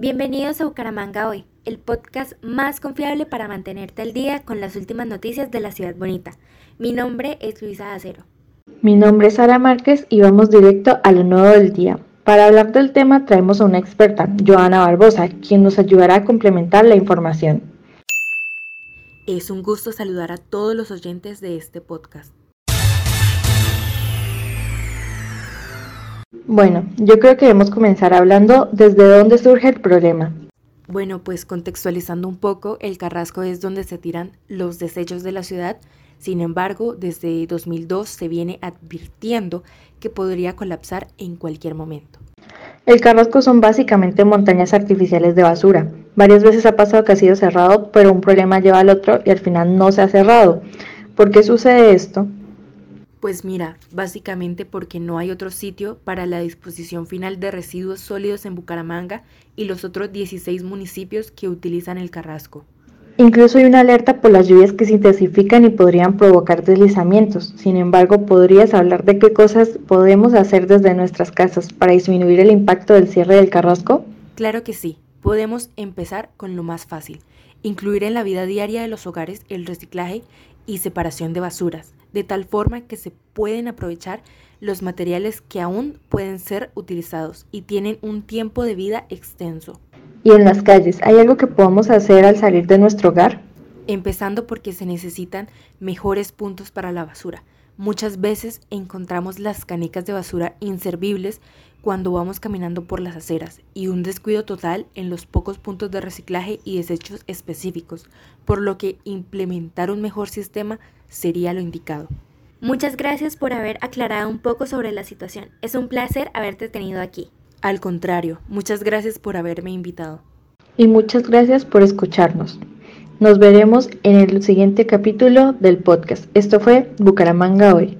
Bienvenidos a Bucaramanga Hoy, el podcast más confiable para mantenerte al día con las últimas noticias de la ciudad bonita. Mi nombre es Luisa Acero. Mi nombre es Sara Márquez y vamos directo a lo nuevo del día. Para hablar del tema traemos a una experta, Joana Barbosa, quien nos ayudará a complementar la información. Es un gusto saludar a todos los oyentes de este podcast. Bueno, yo creo que debemos comenzar hablando desde dónde surge el problema. Bueno, pues contextualizando un poco, el Carrasco es donde se tiran los desechos de la ciudad. Sin embargo, desde 2002 se viene advirtiendo que podría colapsar en cualquier momento. El Carrasco son básicamente montañas artificiales de basura. Varias veces ha pasado que ha sido cerrado, pero un problema lleva al otro y al final no se ha cerrado. ¿Por qué sucede esto? Pues mira, básicamente porque no hay otro sitio para la disposición final de residuos sólidos en Bucaramanga y los otros 16 municipios que utilizan el Carrasco. Incluso hay una alerta por las lluvias que se intensifican y podrían provocar deslizamientos. Sin embargo, ¿podrías hablar de qué cosas podemos hacer desde nuestras casas para disminuir el impacto del cierre del Carrasco? Claro que sí. Podemos empezar con lo más fácil. Incluir en la vida diaria de los hogares el reciclaje y separación de basuras, de tal forma que se pueden aprovechar los materiales que aún pueden ser utilizados y tienen un tiempo de vida extenso. ¿Y en las calles hay algo que podamos hacer al salir de nuestro hogar? Empezando porque se necesitan mejores puntos para la basura. Muchas veces encontramos las canicas de basura inservibles cuando vamos caminando por las aceras y un descuido total en los pocos puntos de reciclaje y desechos específicos, por lo que implementar un mejor sistema sería lo indicado. Muchas gracias por haber aclarado un poco sobre la situación. Es un placer haberte tenido aquí. Al contrario, muchas gracias por haberme invitado. Y muchas gracias por escucharnos. Nos veremos en el siguiente capítulo del podcast. Esto fue Bucaramanga hoy.